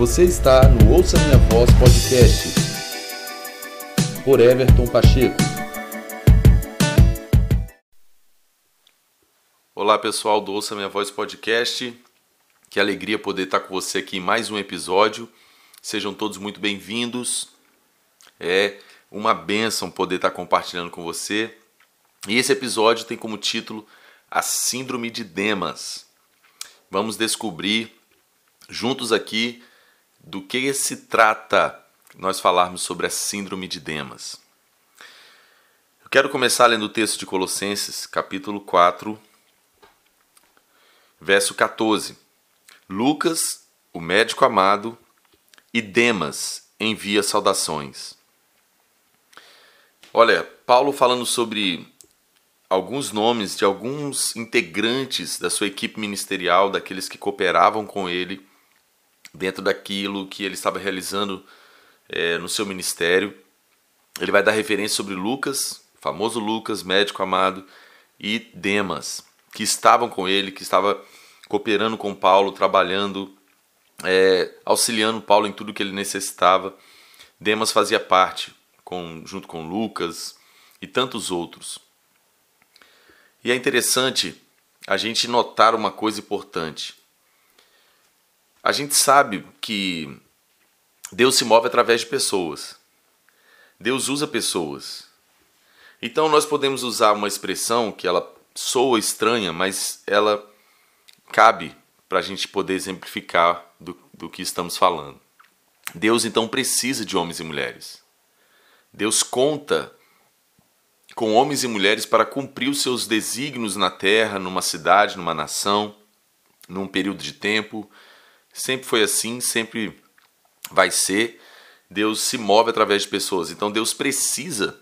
Você está no Ouça Minha Voz Podcast por Everton Pacheco. Olá pessoal do Ouça Minha Voz Podcast. Que alegria poder estar com você aqui em mais um episódio. Sejam todos muito bem-vindos. É uma benção poder estar compartilhando com você. E esse episódio tem como título A Síndrome de Demas. Vamos descobrir juntos aqui do que se trata nós falarmos sobre a Síndrome de Demas. Eu quero começar lendo o texto de Colossenses, capítulo 4, verso 14. Lucas, o médico amado, e Demas envia saudações. Olha, Paulo falando sobre alguns nomes de alguns integrantes da sua equipe ministerial, daqueles que cooperavam com ele dentro daquilo que ele estava realizando é, no seu ministério. Ele vai dar referência sobre Lucas, famoso Lucas, médico amado, e Demas, que estavam com ele, que estava cooperando com Paulo, trabalhando, é, auxiliando Paulo em tudo que ele necessitava. Demas fazia parte, com, junto com Lucas e tantos outros. E é interessante a gente notar uma coisa importante. A gente sabe que Deus se move através de pessoas. Deus usa pessoas. Então nós podemos usar uma expressão que ela soa estranha, mas ela cabe para a gente poder exemplificar do, do que estamos falando. Deus então precisa de homens e mulheres. Deus conta com homens e mulheres para cumprir os seus desígnios na terra, numa cidade, numa nação, num período de tempo. Sempre foi assim, sempre vai ser. Deus se move através de pessoas. Então Deus precisa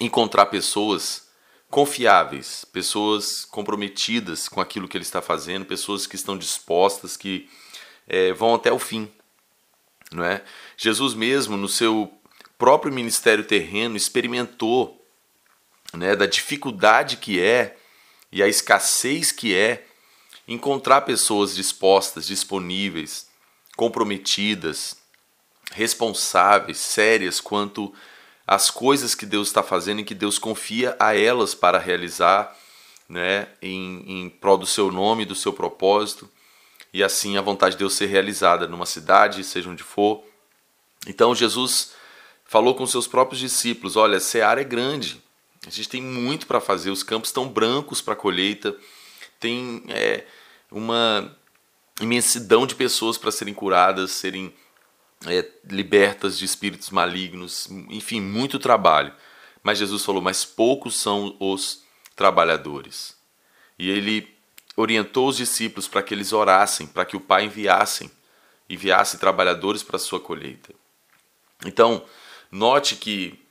encontrar pessoas confiáveis, pessoas comprometidas com aquilo que Ele está fazendo, pessoas que estão dispostas, que é, vão até o fim. Não é? Jesus mesmo, no seu próprio ministério terreno, experimentou né, da dificuldade que é e a escassez que é encontrar pessoas dispostas, disponíveis, comprometidas, responsáveis, sérias quanto às coisas que Deus está fazendo e que Deus confia a elas para realizar né, em, em prol do seu nome, do seu propósito, e assim a vontade de Deus ser realizada numa cidade, seja onde for. Então Jesus falou com seus próprios discípulos: olha, a seara é grande, a gente tem muito para fazer, os campos estão brancos para colheita, tem é, uma imensidão de pessoas para serem curadas, serem é, libertas de espíritos malignos, enfim, muito trabalho. Mas Jesus falou: Mas poucos são os trabalhadores. E ele orientou os discípulos para que eles orassem, para que o Pai enviassem, enviasse trabalhadores para a sua colheita. Então, note que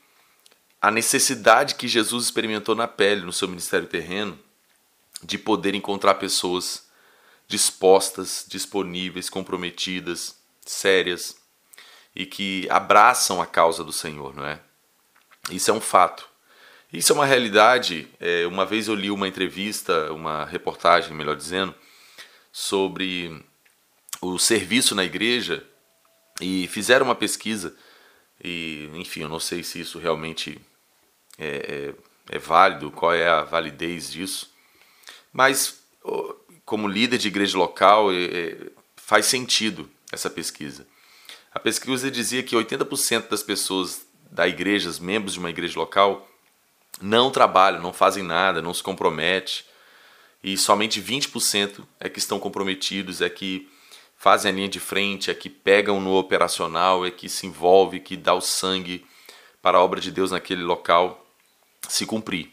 a necessidade que Jesus experimentou na pele no seu ministério terreno de poder encontrar pessoas dispostas, disponíveis, comprometidas, sérias e que abraçam a causa do Senhor, não é? Isso é um fato. Isso é uma realidade. É, uma vez eu li uma entrevista, uma reportagem, melhor dizendo, sobre o serviço na igreja e fizeram uma pesquisa e, enfim, eu não sei se isso realmente é, é, é válido, qual é a validez disso, mas como líder de igreja local, é, é, faz sentido essa pesquisa. A pesquisa dizia que 80% das pessoas da igreja, os membros de uma igreja local, não trabalham, não fazem nada, não se comprometem, e somente 20% é que estão comprometidos, é que fazem a linha de frente, é que pegam no operacional, é que se envolve, que dá o sangue para a obra de Deus naquele local se cumprir.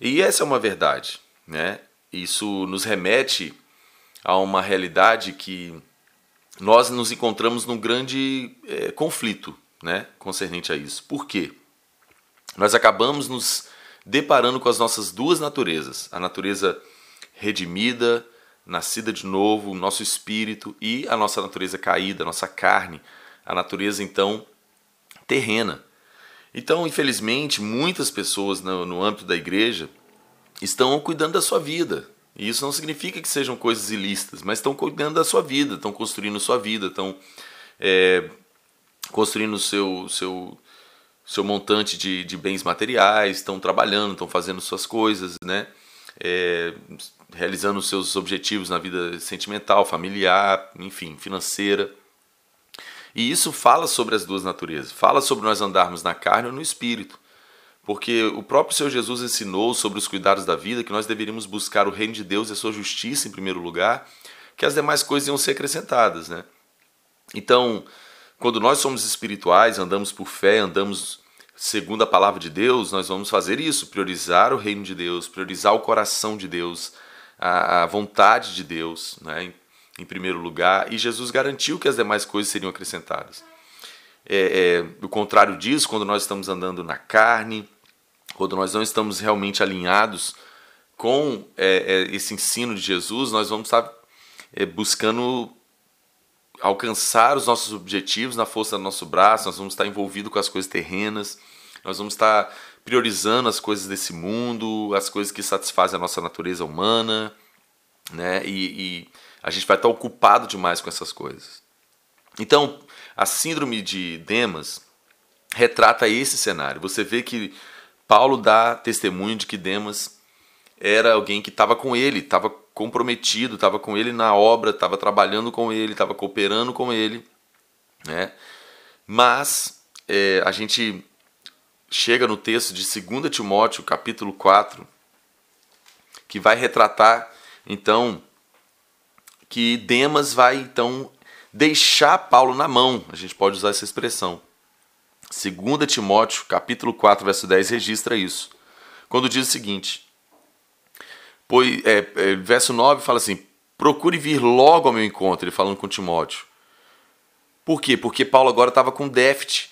E essa é uma verdade, né? Isso nos remete a uma realidade que nós nos encontramos num grande é, conflito, né, concernente a isso. Por quê? Nós acabamos nos deparando com as nossas duas naturezas, a natureza redimida, nascida de novo, o nosso espírito e a nossa natureza caída, a nossa carne, a natureza então terrena. Então, infelizmente, muitas pessoas no, no âmbito da igreja estão cuidando da sua vida, E isso não significa que sejam coisas ilícitas, mas estão cuidando da sua vida, estão construindo sua vida, estão é, construindo seu, seu, seu montante de, de bens materiais, estão trabalhando, estão fazendo suas coisas, né? É, realizando seus objetivos na vida sentimental, familiar, enfim, financeira. E isso fala sobre as duas naturezas, fala sobre nós andarmos na carne ou no espírito. Porque o próprio Senhor Jesus ensinou sobre os cuidados da vida que nós deveríamos buscar o reino de Deus e a sua justiça em primeiro lugar, que as demais coisas iam ser acrescentadas, né? Então, quando nós somos espirituais, andamos por fé, andamos segundo a palavra de Deus, nós vamos fazer isso, priorizar o reino de Deus, priorizar o coração de Deus, a, a vontade de Deus, né, em, em, primeiro lugar, e Jesus garantiu que as demais coisas seriam acrescentadas. É, é, o contrário disso, quando nós estamos andando na carne, quando nós não estamos realmente alinhados com é, é esse ensino de Jesus, nós vamos estar é, buscando alcançar os nossos objetivos na força do nosso braço, nós vamos estar envolvidos com as coisas terrenas, nós vamos estar priorizando as coisas desse mundo, as coisas que satisfazem a nossa natureza humana, né? E, e a gente vai estar ocupado demais com essas coisas. Então, a síndrome de Demas retrata esse cenário. Você vê que Paulo dá testemunho de que Demas era alguém que estava com ele, estava comprometido, estava com ele na obra, estava trabalhando com ele, estava cooperando com ele, né? Mas é, a gente chega no texto de 2 Timóteo, capítulo 4, que vai retratar então que Demas vai então deixar Paulo na mão. A gente pode usar essa expressão. 2 Timóteo, capítulo 4, verso 10 registra isso. Quando diz o seguinte: pois, é, é, verso 9 fala assim: procure vir logo ao meu encontro, ele falando com Timóteo. Por quê? Porque Paulo agora estava com déficit.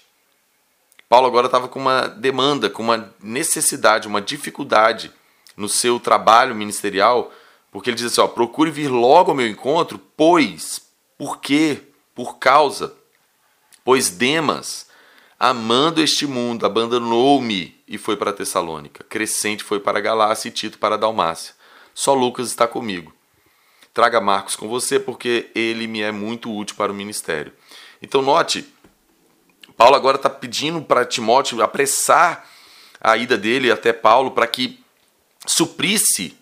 Paulo agora estava com uma demanda, com uma necessidade, uma dificuldade no seu trabalho ministerial, porque ele diz assim: ó, procure vir logo ao meu encontro, pois, por quê? Por causa, pois Demas, amando este mundo, abandonou-me e foi para Tessalônica. Crescente foi para Galácia e Tito para Dalmácia. Só Lucas está comigo. Traga Marcos com você, porque ele me é muito útil para o ministério. Então, note Paulo agora está pedindo para Timóteo apressar a ida dele até Paulo para que suprisse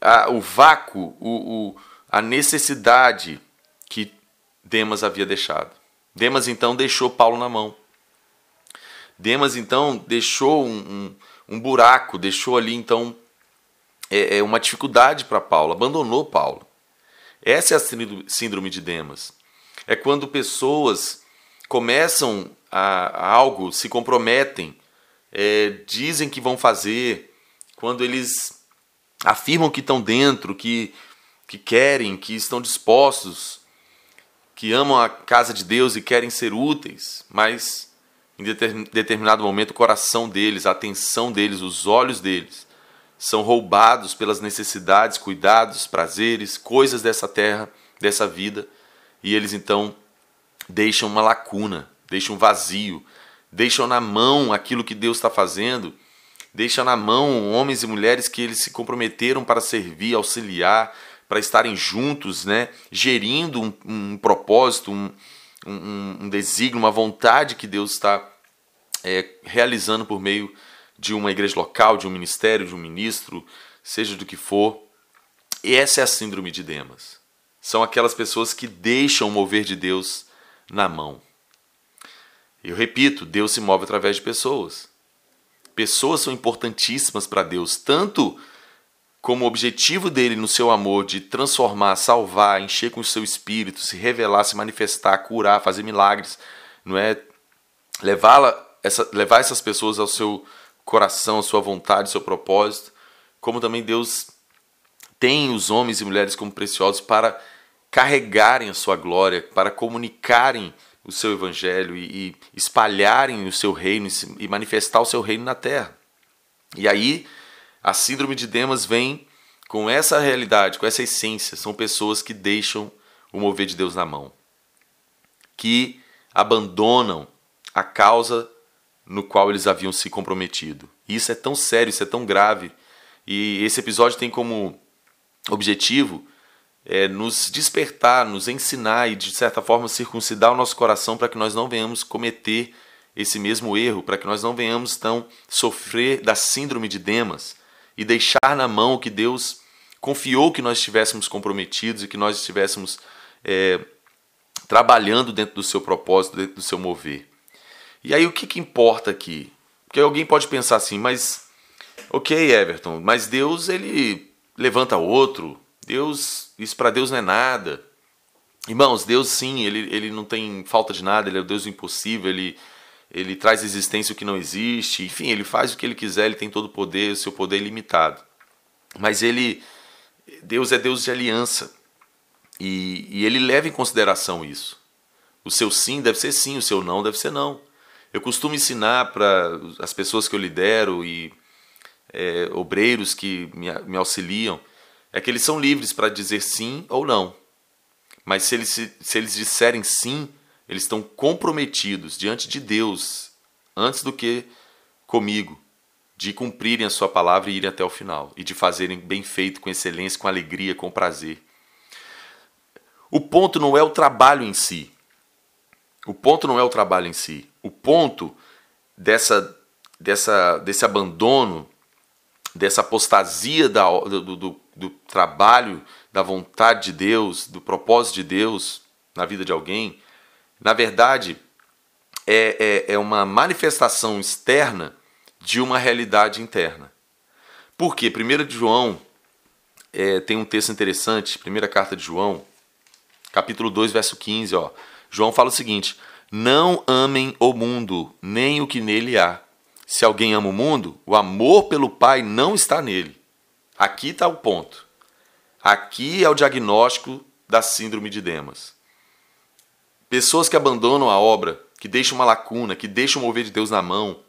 a, o vácuo, o, o, a necessidade que Demas havia deixado. Demas então deixou Paulo na mão. Demas então deixou um, um, um buraco, deixou ali então é, é uma dificuldade para Paulo, abandonou Paulo. Essa é a síndrome de Demas. É quando pessoas começam a, a algo, se comprometem, é, dizem que vão fazer, quando eles afirmam que estão dentro, que, que querem, que estão dispostos, que amam a casa de Deus e querem ser úteis, mas em determinado momento o coração deles, a atenção deles, os olhos deles são roubados pelas necessidades, cuidados, prazeres, coisas dessa terra, dessa vida, e eles então deixam uma lacuna, deixam um vazio, deixam na mão aquilo que Deus está fazendo, deixam na mão homens e mulheres que eles se comprometeram para servir, auxiliar, para estarem juntos, né, gerindo um, um propósito, um, um, um, desígnio, uma vontade que Deus está é, realizando por meio de uma igreja local, de um ministério, de um ministro, seja do que for. E essa é a síndrome de Demas. São aquelas pessoas que deixam o mover de Deus na mão. Eu repito, Deus se move através de pessoas. Pessoas são importantíssimas para Deus, tanto como objetivo dele no seu amor de transformar, salvar, encher com o seu espírito, se revelar, se manifestar, curar, fazer milagres, não é levar essa, levar essas pessoas ao seu coração, à sua vontade, ao seu propósito, como também Deus tem os homens e mulheres como preciosos para carregarem a sua glória, para comunicarem o seu evangelho e, e espalharem o seu reino e manifestar o seu reino na terra. E aí a síndrome de Demas vem com essa realidade, com essa essência. São pessoas que deixam o mover de Deus na mão, que abandonam a causa no qual eles haviam se comprometido. E isso é tão sério, isso é tão grave. E esse episódio tem como objetivo é nos despertar, nos ensinar e, de certa forma, circuncidar o nosso coração para que nós não venhamos cometer esse mesmo erro, para que nós não venhamos, então, sofrer da síndrome de Demas e deixar na mão o que Deus confiou que nós estivéssemos comprometidos e que nós estivéssemos é, trabalhando dentro do seu propósito, dentro do seu mover. E aí o que, que importa aqui? Porque alguém pode pensar assim, mas ok, Everton, mas Deus ele levanta outro, Deus, isso para Deus não é nada. Irmãos, Deus sim, ele, ele não tem falta de nada, ele é o Deus impossível, ele, ele traz existência o que não existe, enfim, ele faz o que ele quiser, ele tem todo o poder, o seu poder é ilimitado. Mas ele, Deus é Deus de aliança, e, e ele leva em consideração isso. O seu sim deve ser sim, o seu não deve ser não. Eu costumo ensinar para as pessoas que eu lidero e é, obreiros que me, me auxiliam, é que eles são livres para dizer sim ou não. Mas se eles, se eles disserem sim, eles estão comprometidos diante de Deus, antes do que comigo, de cumprirem a sua palavra e irem até o final, e de fazerem bem feito, com excelência, com alegria, com prazer. O ponto não é o trabalho em si. O ponto não é o trabalho em si. O ponto dessa, dessa, desse abandono, dessa apostasia da, do, do, do trabalho, da vontade de Deus, do propósito de Deus na vida de alguém, na verdade, é, é, é uma manifestação externa de uma realidade interna. Por quê? 1 de João é, tem um texto interessante, primeira carta de João, capítulo 2, verso 15, ó. João fala o seguinte: Não amem o mundo, nem o que nele há. Se alguém ama o mundo, o amor pelo Pai não está nele. Aqui está o ponto. Aqui é o diagnóstico da síndrome de Demas. Pessoas que abandonam a obra, que deixam uma lacuna, que deixam o mover de Deus na mão,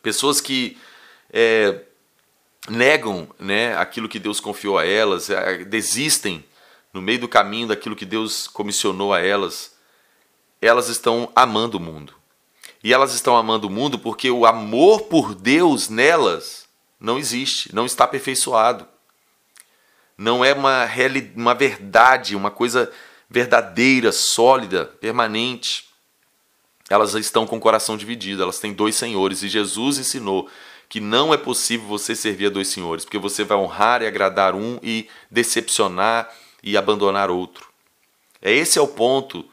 pessoas que é, negam né, aquilo que Deus confiou a elas, é, desistem no meio do caminho daquilo que Deus comissionou a elas, elas estão amando o mundo. E elas estão amando o mundo porque o amor por Deus nelas não existe, não está aperfeiçoado. Não é uma, uma verdade, uma coisa verdadeira, sólida, permanente. Elas estão com o coração dividido, elas têm dois senhores e Jesus ensinou que não é possível você servir a dois senhores, porque você vai honrar e agradar um e decepcionar e abandonar outro. É esse é o ponto.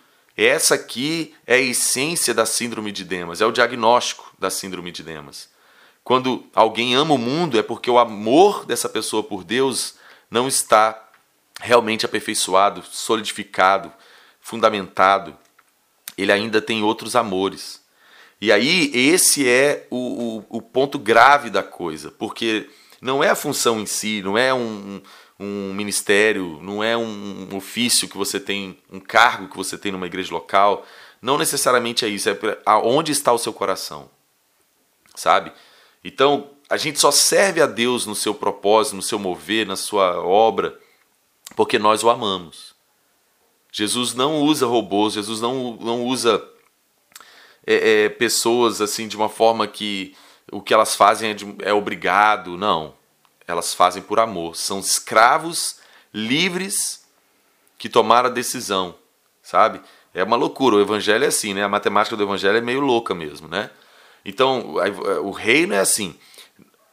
Essa aqui é a essência da síndrome de Demas, é o diagnóstico da síndrome de Demas. Quando alguém ama o mundo é porque o amor dessa pessoa por Deus não está realmente aperfeiçoado, solidificado, fundamentado. Ele ainda tem outros amores. E aí, esse é o, o, o ponto grave da coisa, porque não é a função em si, não é um, um ministério, não é um ofício que você tem, um cargo que você tem numa igreja local. Não necessariamente é isso, é aonde está o seu coração, sabe? Então, a gente só serve a Deus no seu propósito, no seu mover, na sua obra, porque nós o amamos. Jesus não usa robôs, Jesus não, não usa é, é, pessoas assim de uma forma que o que elas fazem é, de, é obrigado, não elas fazem por amor. São escravos livres que tomaram a decisão, sabe? É uma loucura. O evangelho é assim, né? A matemática do evangelho é meio louca mesmo, né? Então, o reino é assim.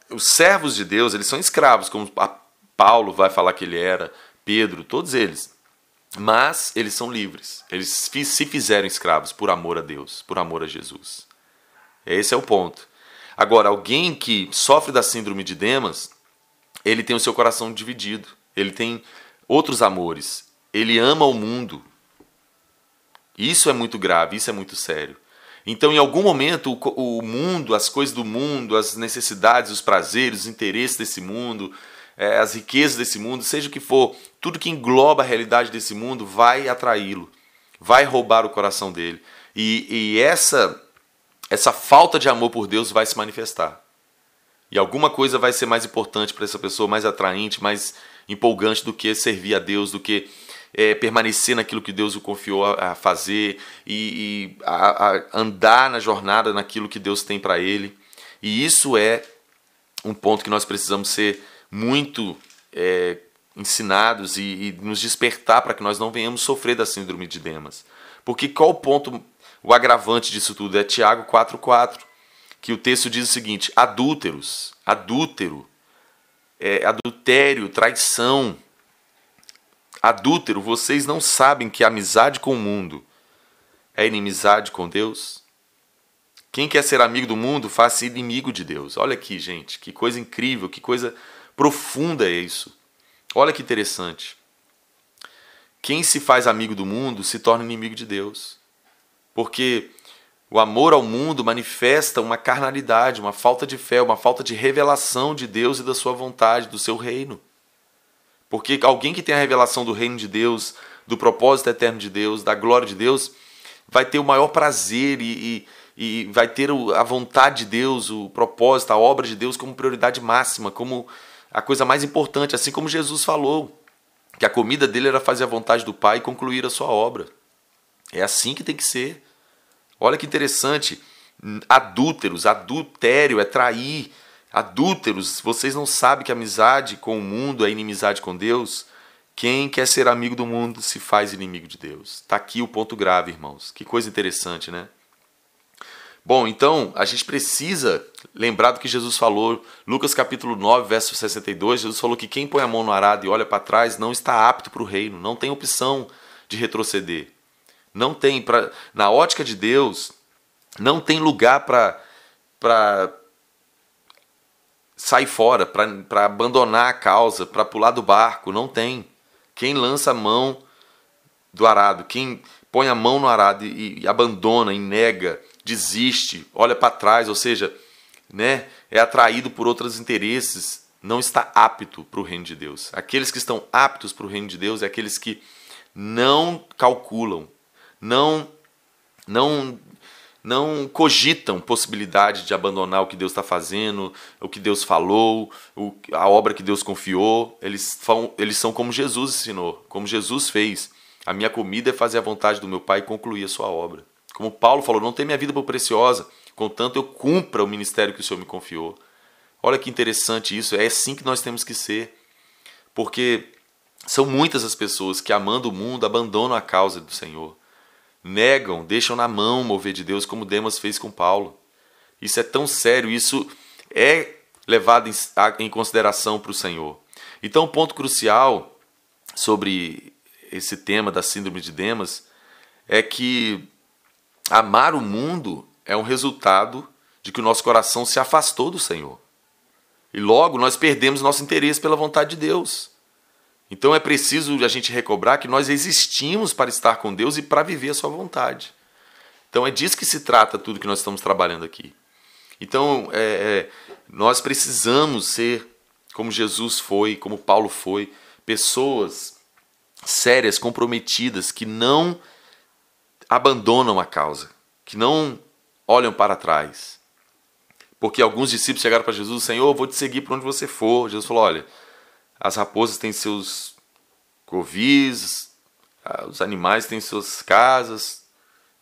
Os servos de Deus, eles são escravos, como Paulo vai falar que ele era, Pedro, todos eles. Mas eles são livres. Eles se fizeram escravos por amor a Deus, por amor a Jesus. Esse é o ponto. Agora, alguém que sofre da síndrome de Demas, ele tem o seu coração dividido. Ele tem outros amores. Ele ama o mundo. Isso é muito grave, isso é muito sério. Então, em algum momento, o, mundo, as coisas do mundo, as necessidades, os prazeres, os interesses desse mundo, é, as riquezas desse mundo, seja o que for, tudo que engloba a realidade desse mundo vai atraí-lo, vai roubar o coração dele. E, e essa, essa falta de amor por Deus vai se manifestar. E alguma coisa vai ser mais importante para essa pessoa, mais atraente, mais empolgante do que servir a Deus, do que é, permanecer naquilo que Deus o confiou a, fazer e, e a, a andar na jornada naquilo que Deus tem para ele. E isso é um ponto que nós precisamos ser muito é, ensinados e, e nos despertar para que nós não venhamos sofrer da síndrome de Demas. Porque qual o ponto, o agravante disso tudo? É Tiago 4,4, que o texto diz o seguinte: adúlteros, adúltero, é, adultério, traição. Adúltero, vocês não sabem que amizade com o mundo é inimizade com Deus? Quem quer ser amigo do mundo, faça inimigo de Deus. Olha aqui, gente, que coisa incrível, que coisa profunda é isso. Olha que interessante. Quem se faz amigo do mundo se torna inimigo de Deus. Porque o amor ao mundo manifesta uma carnalidade, uma falta de fé, uma falta de revelação de Deus e da sua vontade, do seu reino. Porque alguém que tem a revelação do reino de Deus, do propósito eterno de Deus, da glória de Deus, vai ter o maior prazer e, e, e vai ter a vontade de Deus, o propósito, a obra de Deus como prioridade máxima, como a coisa mais importante, assim como Jesus falou, que a comida dele era fazer a vontade do Pai e concluir a sua obra. É assim que tem que ser. Olha que interessante. Adúlteros, adultério é trair. Adúlteros, vocês não sabem que amizade com o mundo é inimizade com Deus? Quem quer ser amigo do mundo se faz inimigo de Deus. Está aqui o ponto grave, irmãos. Que coisa interessante, né? Bom, então a gente precisa lembrar do que Jesus falou, Lucas capítulo 9, verso 62. Jesus falou que quem põe a mão no arado e olha para trás não está apto para o reino, não tem opção de retroceder. Não tem, pra, na ótica de Deus, não tem lugar para sair fora, para abandonar a causa, para pular do barco. Não tem. Quem lança a mão do arado, quem põe a mão no arado e, e abandona, e nega, desiste, olha para trás, ou seja, né, é atraído por outros interesses, não está apto para o reino de Deus. Aqueles que estão aptos para o reino de Deus é aqueles que não calculam, não não não cogitam possibilidade de abandonar o que Deus está fazendo, o que Deus falou, o, a obra que Deus confiou. Eles, eles são como Jesus ensinou, como Jesus fez. A minha comida é fazer a vontade do meu Pai e concluir a sua obra. Como Paulo falou, não tem minha vida por preciosa, contanto eu cumpra o ministério que o Senhor me confiou. Olha que interessante isso, é assim que nós temos que ser. Porque são muitas as pessoas que, amando o mundo, abandonam a causa do Senhor negam, deixam na mão o mover de Deus, como Demas fez com Paulo. Isso é tão sério, isso é levado em consideração para o Senhor. Então, o ponto crucial sobre esse tema da síndrome de Demas é que amar o mundo é um resultado de que o nosso coração se afastou do Senhor. E logo nós perdemos nosso interesse pela vontade de Deus. Então é preciso a gente recobrar que nós existimos para estar com Deus e para viver a sua vontade. Então é disso que se trata tudo que nós estamos trabalhando aqui. Então é, é, nós precisamos ser como Jesus foi, como Paulo foi, pessoas sérias, comprometidas, que não abandonam a causa, que não olham para trás. Porque alguns discípulos chegaram para Jesus, Senhor, vou te seguir para onde você for. Jesus falou, olha, as raposas têm seus covis, os animais têm suas casas,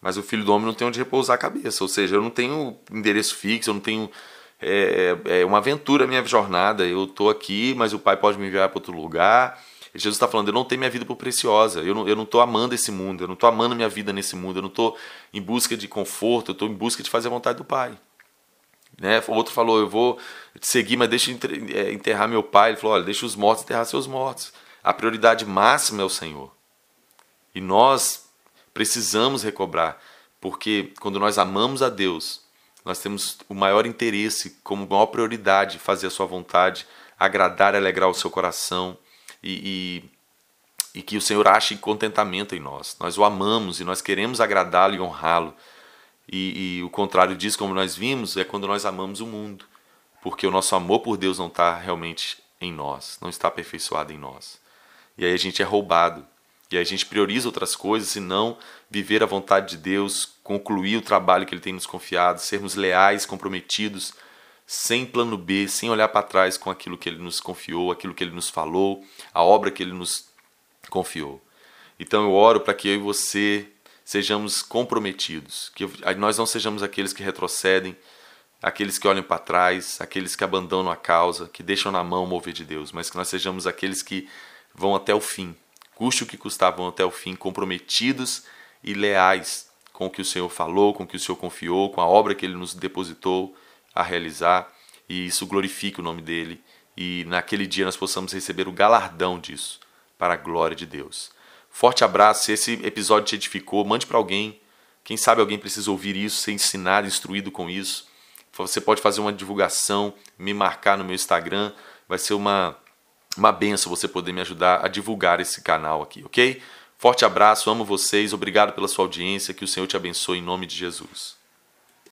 mas o filho do homem não tem onde repousar a cabeça. Ou seja, eu não tenho endereço fixo, eu não tenho. É, é uma aventura a minha jornada. Eu estou aqui, mas o pai pode me enviar para outro lugar. Jesus está falando: eu não tenho minha vida por preciosa. Eu não estou amando esse mundo. Eu não estou amando minha vida nesse mundo. Eu não estou em busca de conforto. Eu estou em busca de fazer a vontade do pai. Né? O outro falou: eu vou te seguir, mas deixa é, enterrar meu pai. Ele falou: olha, deixa os mortos enterrar seus mortos. A prioridade máxima é o Senhor. E nós precisamos recobrar, porque quando nós amamos a Deus, nós temos o maior interesse, como maior prioridade, fazer a Sua vontade, agradar e alegrar o seu coração e, e, e que o Senhor ache contentamento em nós. Nós o amamos e nós queremos agradá-lo e honrá-lo. E, e, o contrário disso, como nós vimos, é quando nós amamos o mundo, porque o nosso amor por Deus não está realmente em nós, não está aperfeiçoado em nós. E aí a gente é roubado, e aí a gente prioriza outras coisas e não viver a vontade de Deus, concluir o trabalho que Ele tem nos confiado, sermos leais, comprometidos, sem plano B, sem olhar para trás com aquilo que Ele nos confiou, aquilo que Ele nos falou, a obra que Ele nos confiou. Então eu oro para que eu e você sejamos comprometidos, que nós não sejamos aqueles que retrocedem, aqueles que olham para trás, aqueles que abandonam a causa, que deixam na mão o mover de Deus, mas que nós sejamos aqueles que vão até o fim, custe o que custar, vão até o fim, comprometidos e leais com o que o Senhor falou, com o que o Senhor confiou, com a obra que Ele nos depositou a realizar, e isso glorifique o nome dEle, e naquele dia nós possamos receber o galardão disso, para a glória de Deus. Forte abraço, se esse episódio te edificou, mande para alguém, quem sabe alguém precisa ouvir isso, ser ensinado, instruído com isso. Você pode fazer uma divulgação, me marcar no meu Instagram, vai ser uma, uma benção você poder me ajudar a divulgar esse canal aqui, ok? Forte abraço, amo vocês, obrigado pela sua audiência, que o Senhor te abençoe em nome de Jesus.